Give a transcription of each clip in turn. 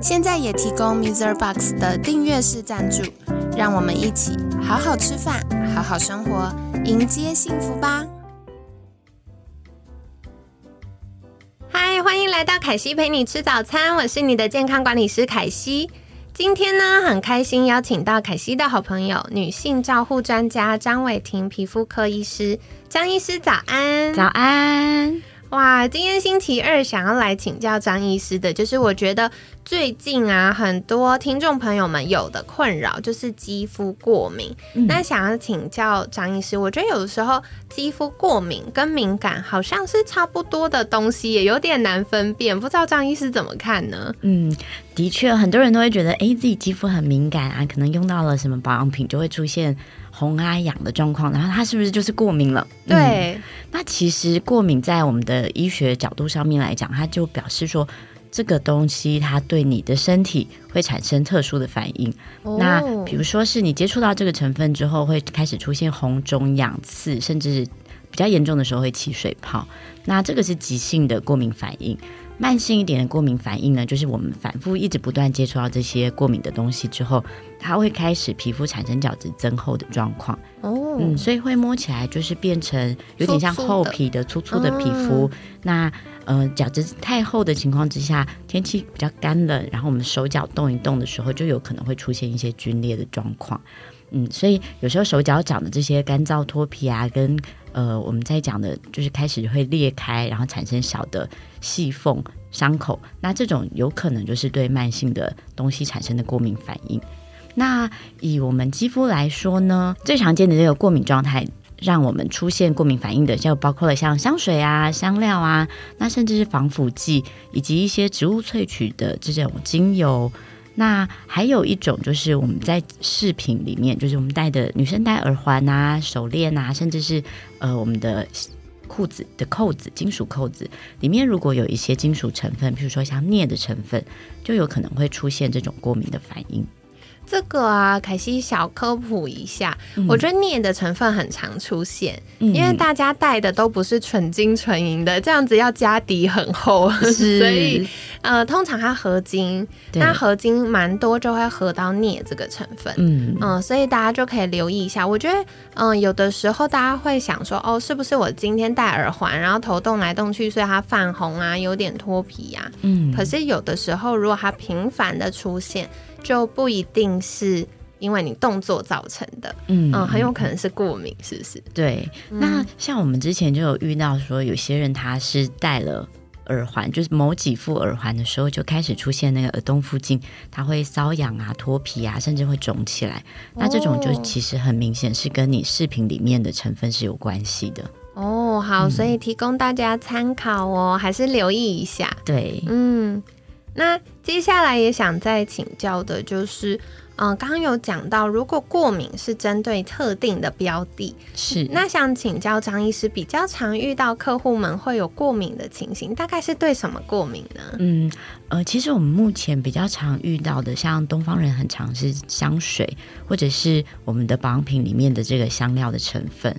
现在也提供 Mr. Box 的订阅式赞助，让我们一起好好吃饭，好好生活，迎接幸福吧！嗨，欢迎来到凯西陪你吃早餐，我是你的健康管理师凯西。今天呢，很开心邀请到凯西的好朋友，女性照护专家张伟婷皮肤科医师。张医师早安，早安。哇，今天星期二，想要来请教张医师的，就是我觉得最近啊，很多听众朋友们有的困扰就是肌肤过敏。那想要请教张医师，我觉得有的时候肌肤过敏跟敏感好像是差不多的东西，也有点难分辨，不知道张医师怎么看呢？嗯，的确，很多人都会觉得，哎，自己肌肤很敏感啊，可能用到了什么保养品就会出现。红啊痒的状况，然后它是不是就是过敏了？对，那其实过敏在我们的医学角度上面来讲，它就表示说这个东西它对你的身体会产生特殊的反应。那比如说是你接触到这个成分之后，会开始出现红肿痒刺，甚至比较严重的时候会起水泡。那这个是急性的过敏反应。慢性一点的过敏反应呢，就是我们反复一直不断接触到这些过敏的东西之后，它会开始皮肤产生角质增厚的状况。哦，嗯，所以会摸起来就是变成有点像厚皮的粗粗的皮肤。那呃，角质太厚的情况之下，天气比较干冷，然后我们手脚动一动的时候，就有可能会出现一些皲裂的状况。嗯，所以有时候手脚长的这些干燥脱皮啊，跟呃我们在讲的，就是开始会裂开，然后产生小的细缝伤口，那这种有可能就是对慢性的东西产生的过敏反应。那以我们肌肤来说呢，最常见的这个过敏状态，让我们出现过敏反应的，就包括了像香水啊、香料啊，那甚至是防腐剂，以及一些植物萃取的这种精油。那还有一种就是我们在饰品里面，就是我们戴的女生戴耳环啊、手链啊，甚至是呃我们的裤子的扣子、金属扣子里面，如果有一些金属成分，比如说像镍的成分，就有可能会出现这种过敏的反应。这个啊，凯西小科普一下，我觉得镍的成分很常出现，因为大家戴的都不是纯金纯银的，这样子要加底很厚，所以呃，通常它合金，那合金蛮多就会合到镍这个成分，嗯嗯，所以大家就可以留意一下。我觉得嗯，有的时候大家会想说，哦，是不是我今天戴耳环，然后头动来动去，所以它泛红啊，有点脱皮呀？嗯，可是有的时候如果它频繁的出现。就不一定是因为你动作造成的，嗯嗯，很有可能是过敏，是不是？对。那像我们之前就有遇到说，有些人他是戴了耳环，就是某几副耳环的时候，就开始出现那个耳洞附近，它会瘙痒啊、脱皮啊，甚至会肿起来。那这种就其实很明显是跟你饰品里面的成分是有关系的。哦，好，所以提供大家参考哦，还是留意一下。对，嗯。那接下来也想再请教的就是，嗯，刚刚有讲到，如果过敏是针对特定的标的，是那想请教张医师，比较常遇到客户们会有过敏的情形，大概是对什么过敏呢？嗯，呃，其实我们目前比较常遇到的，像东方人很常是香水，或者是我们的保养品里面的这个香料的成分。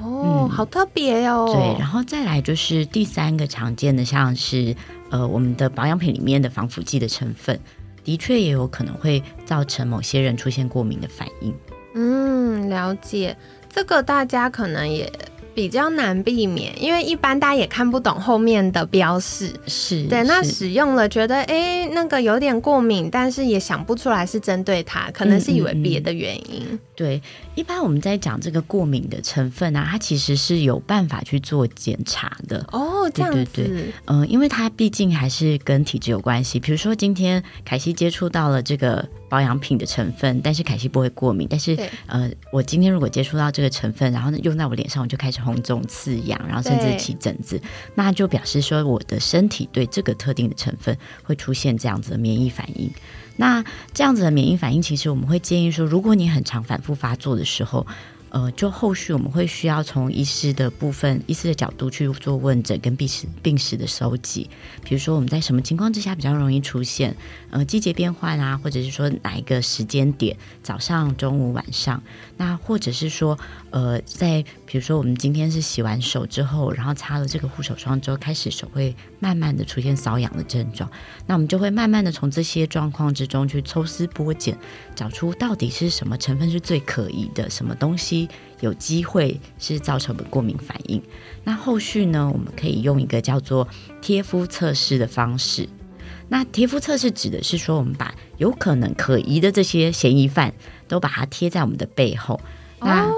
哦，好特别哦。对，然后再来就是第三个常见的，像是呃我们的保养品里面的防腐剂的成分，的确也有可能会造成某些人出现过敏的反应。嗯，了解，这个大家可能也。比较难避免，因为一般大家也看不懂后面的标示，是对。那使用了觉得哎，那个有点过敏，但是也想不出来是针对它，可能是以为别的原因。对，一般我们在讲这个过敏的成分啊，它其实是有办法去做检查的。哦，这样子，嗯，因为它毕竟还是跟体质有关系。比如说今天凯西接触到了这个。保养品的成分，但是凯西不会过敏。但是，呃，我今天如果接触到这个成分，然后呢用在我脸上，我就开始红肿、刺痒，然后甚至起疹子，那就表示说我的身体对这个特定的成分会出现这样子的免疫反应。那这样子的免疫反应，其实我们会建议说，如果你很常反复发作的时候。呃，就后续我们会需要从医师的部分、医师的角度去做问诊跟病史、病史的收集。比如说，我们在什么情况之下比较容易出现呃季节变换啊，或者是说哪一个时间点，早上、中午、晚上，那或者是说呃，在比如说我们今天是洗完手之后，然后擦了这个护手霜之后，开始手会慢慢的出现瘙痒的症状，那我们就会慢慢的从这些状况之中去抽丝剥茧，找出到底是什么成分是最可疑的，什么东西。有机会是造成的过敏反应。那后续呢？我们可以用一个叫做贴肤测试的方式。那贴肤测试指的是说，我们把有可能可疑的这些嫌疑犯都把它贴在我们的背后，那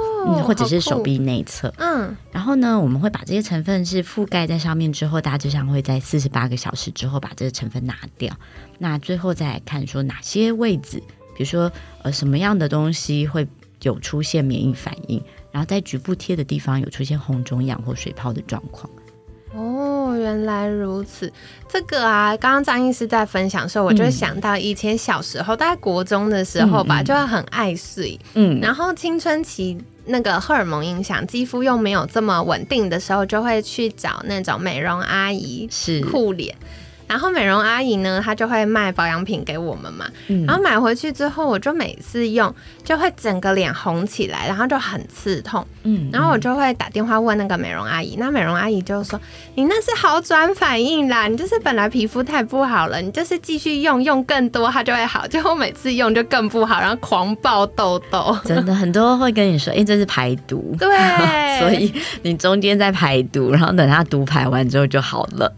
或者是手臂内侧。嗯，然后呢，我们会把这些成分是覆盖在上面之后，大致上会在四十八个小时之后把这个成分拿掉。那最后再来看说哪些位置，比如说呃什么样的东西会。有出现免疫反应，然后在局部贴的地方有出现红肿痒或水泡的状况。哦，原来如此。这个啊，刚刚张医师在分享的时候，我就想到以前小时候，大概国中的时候吧，就会很爱睡。嗯，然后青春期那个荷尔蒙影响，肌肤又没有这么稳定的时候，就会去找那种美容阿姨是护脸。然后美容阿姨呢，她就会卖保养品给我们嘛。然后买回去之后，我就每次用就会整个脸红起来，然后就很刺痛。嗯，然后我就会打电话问那个美容阿姨，那美容阿姨就说：“你那是好转反应啦，你就是本来皮肤太不好了，你就是继续用用更多，它就会好。”结果每次用就更不好，然后狂爆痘痘。真的很多会跟你说：“哎，这是排毒。”对，所以你中间在排毒，然后等它毒排完之后就好了。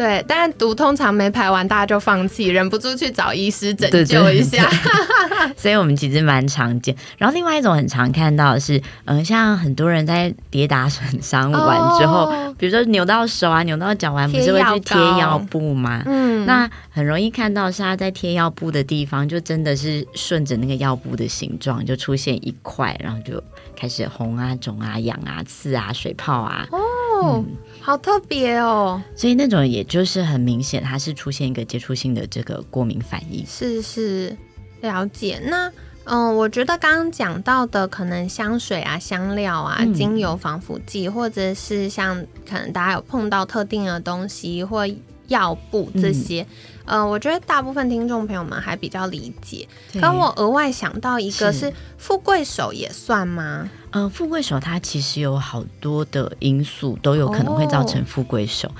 对，但是毒通常没排完，大家就放弃，忍不住去找医师拯救一下。所以我们其实蛮常见。然后另外一种很常看到的是，嗯，像很多人在跌打损伤完之后，比如说扭到手啊、扭到脚完，不是会去贴药布吗？嗯，那很容易看到是他在贴药布的地方，就真的是顺着那个药布的形状，就出现一块，然后就开始红啊、肿啊、痒啊、刺啊、水泡啊。哦。好特别哦，所以那种也就是很明显，它是出现一个接触性的这个过敏反应。是是，了解。那嗯，我觉得刚刚讲到的，可能香水啊、香料啊、精油、防腐剂，或者是像可能大家有碰到特定的东西或药布这些。嗯，我觉得大部分听众朋友们还比较理解。可我额外想到一个是富贵手也算吗？嗯，富贵手它其实有好多的因素都有可能会造成富贵手。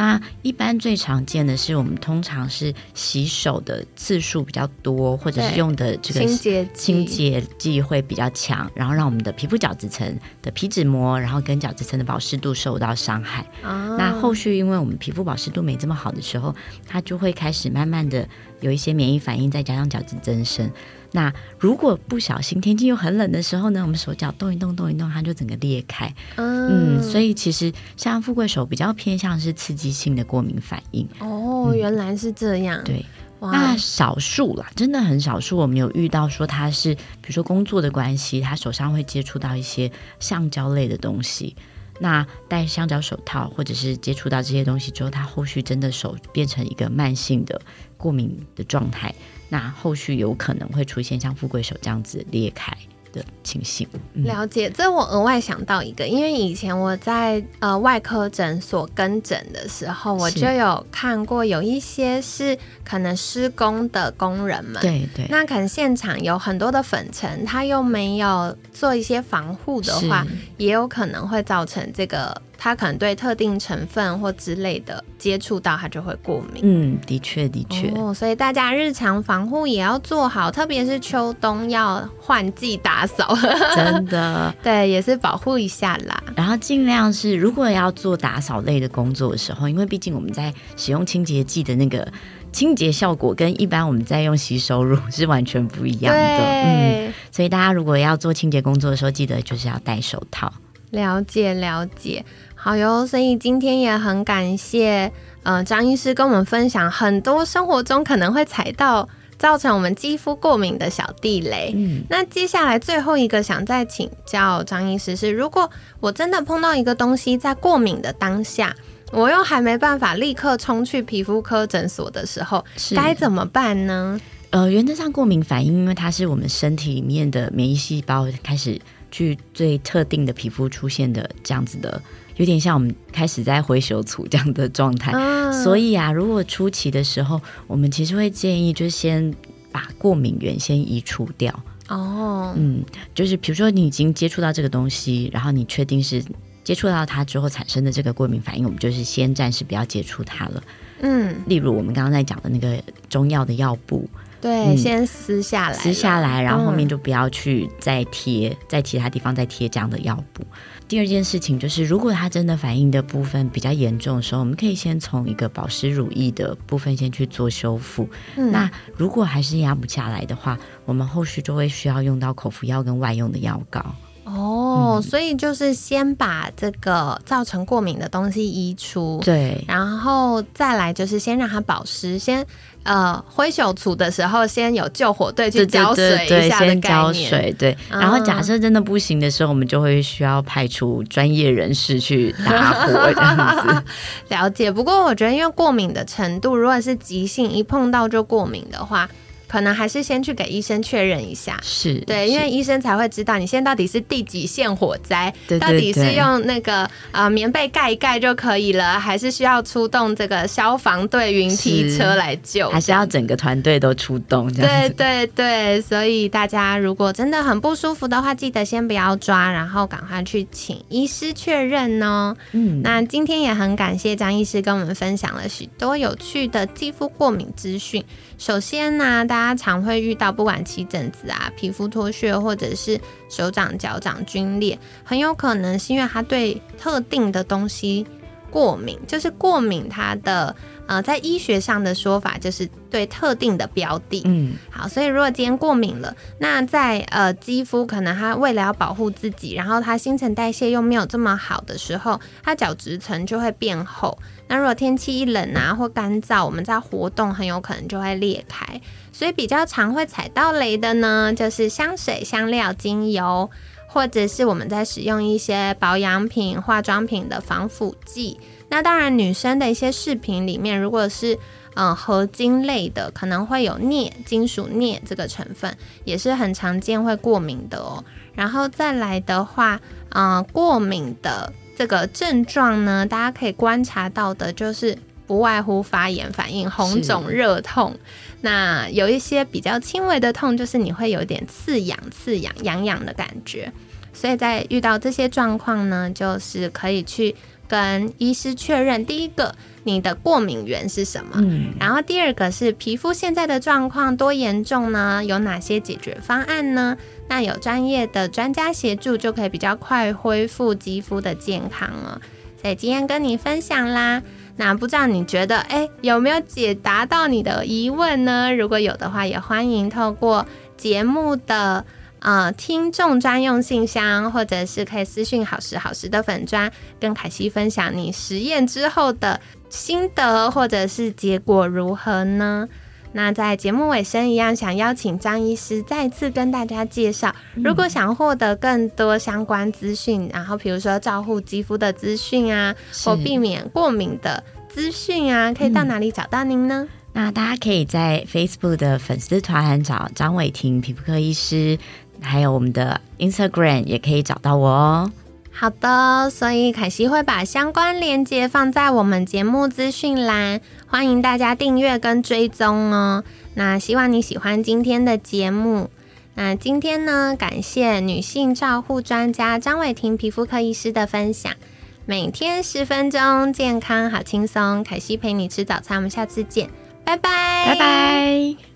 那一般最常见的是，我们通常是洗手的次数比较多，或者是用的这个清洁清洁剂会比较强，然后让我们的皮肤角质层的皮脂膜，然后跟角质层的保湿度受到伤害。那后续因为我们皮肤保湿度没这么好的时候，它就会开始慢慢的有一些免疫反应，再加上角质增生。那如果不小心天气又很冷的时候呢，我们手脚动一动动一动，它就整个裂开。嗯，所以其实像富贵手比较偏向是刺激性的过敏反应。哦，原来是这样。对，那少数啦，真的很少数，我们有遇到说他是，比如说工作的关系，他手上会接触到一些橡胶类的东西。那戴橡胶手套或者是接触到这些东西之后，他后续真的手变成一个慢性的过敏的状态。那后续有可能会出现像富贵手这样子裂开的情形。了解，这我额外想到一个，因为以前我在呃外科诊所跟诊的时候，我就有看过有一些是可能施工的工人们，对对，那可能现场有很多的粉尘，他又没有做一些防护的话，也有可能会造成这个。他可能对特定成分或之类的接触到，他就会过敏。嗯，的确，的确。哦，所以大家日常防护也要做好，特别是秋冬要换季打扫。真的，对，也是保护一下啦。然后尽量是，如果要做打扫类的工作的时候，因为毕竟我们在使用清洁剂的那个清洁效果，跟一般我们在用洗手乳是完全不一样的。嗯，所以大家如果要做清洁工作的时候，记得就是要戴手套。了解，了解。好哟，所以今天也很感谢，呃，张医师跟我们分享很多生活中可能会踩到造成我们肌肤过敏的小地雷。嗯，那接下来最后一个想再请教张医师是，如果我真的碰到一个东西在过敏的当下，我又还没办法立刻冲去皮肤科诊所的时候，该怎么办呢？呃，原则上过敏反应，因为它是我们身体里面的免疫细胞开始去最特定的皮肤出现的这样子的，有点像我们开始在回手处这样的状态。所以啊，如果初期的时候，我们其实会建议，就先把过敏源先移除掉。哦，嗯，就是比如说你已经接触到这个东西，然后你确定是接触到它之后产生的这个过敏反应，我们就是先暂时不要接触它了。嗯，例如我们刚刚在讲的那个中药的药布，对，先撕下来，撕下来，然后后面就不要去再贴，在其他地方再贴这样的药布。第二件事情就是，如果它真的反应的部分比较严重的时候，我们可以先从一个保湿乳液的部分先去做修复。那如果还是压不下来的话，我们后续就会需要用到口服药跟外用的药膏。哦，所以就是先把这个造成过敏的东西移出，对，然后再来就是先让它保湿，先呃挥手除的时候先有救火队去浇水一下的概念，对。然后假设真的不行的时候，我们就会需要派出专业人士去打火这样子。了解，不过我觉得因为过敏的程度，如果是急性一碰到就过敏的话。可能还是先去给医生确认一下，是对，因为医生才会知道你现在到底是第几线火灾，到底是用那个呃棉被盖一盖就可以了，还是需要出动这个消防队云梯车来救，还是要整个团队都出动？对对对，所以大家如果真的很不舒服的话，记得先不要抓，然后赶快去请医师确认哦。嗯，那今天也很感谢张医师跟我们分享了许多有趣的肌肤过敏资讯。首先呢，大家常会遇到不管起疹子啊、皮肤脱屑，或者是手掌、脚掌皲裂，很有可能是因为他对特定的东西过敏。就是过敏，它的呃，在医学上的说法就是对特定的标的。嗯，好，所以如果今天过敏了，那在呃肌肤可能它为了要保护自己，然后它新陈代谢又没有这么好的时候，它角质层就会变厚。那如果天气一冷啊或干燥，我们在活动很有可能就会裂开，所以比较常会踩到雷的呢，就是香水、香料、精油，或者是我们在使用一些保养品、化妆品的防腐剂。那当然，女生的一些饰品里面，如果是嗯合金类的，可能会有镍、金属镍这个成分，也是很常见会过敏的哦。然后再来的话，嗯，过敏的。这个症状呢，大家可以观察到的，就是不外乎发炎反应、红肿、热痛。那有一些比较轻微的痛，就是你会有点刺痒、刺痒、痒痒的感觉。所以在遇到这些状况呢，就是可以去跟医师确认：第一个，你的过敏源是什么？嗯。然后第二个是皮肤现在的状况多严重呢？有哪些解决方案呢？那有专业的专家协助，就可以比较快恢复肌肤的健康了。所以今天跟你分享啦。那不知道你觉得，哎，有没有解答到你的疑问呢？如果有的话，也欢迎透过节目的呃听众专用信箱，或者是可以私讯好时好时的粉砖，跟凯西分享你实验之后的心得，或者是结果如何呢？那在节目尾声一样，想邀请张医师再次跟大家介绍，如果想获得更多相关资讯，然后比如说照护肌肤的资讯啊，或避免过敏的资讯啊，可以到哪里找到您呢？那大家可以在 Facebook 的粉丝团找张伟婷皮肤科医师，还有我们的 Instagram 也可以找到我哦。好的，所以凯西会把相关链接放在我们节目资讯栏，欢迎大家订阅跟追踪哦。那希望你喜欢今天的节目。那今天呢，感谢女性照护专家张伟婷皮肤科医师的分享。每天十分钟，健康好轻松。凯西陪你吃早餐，我们下次见，拜拜，拜拜。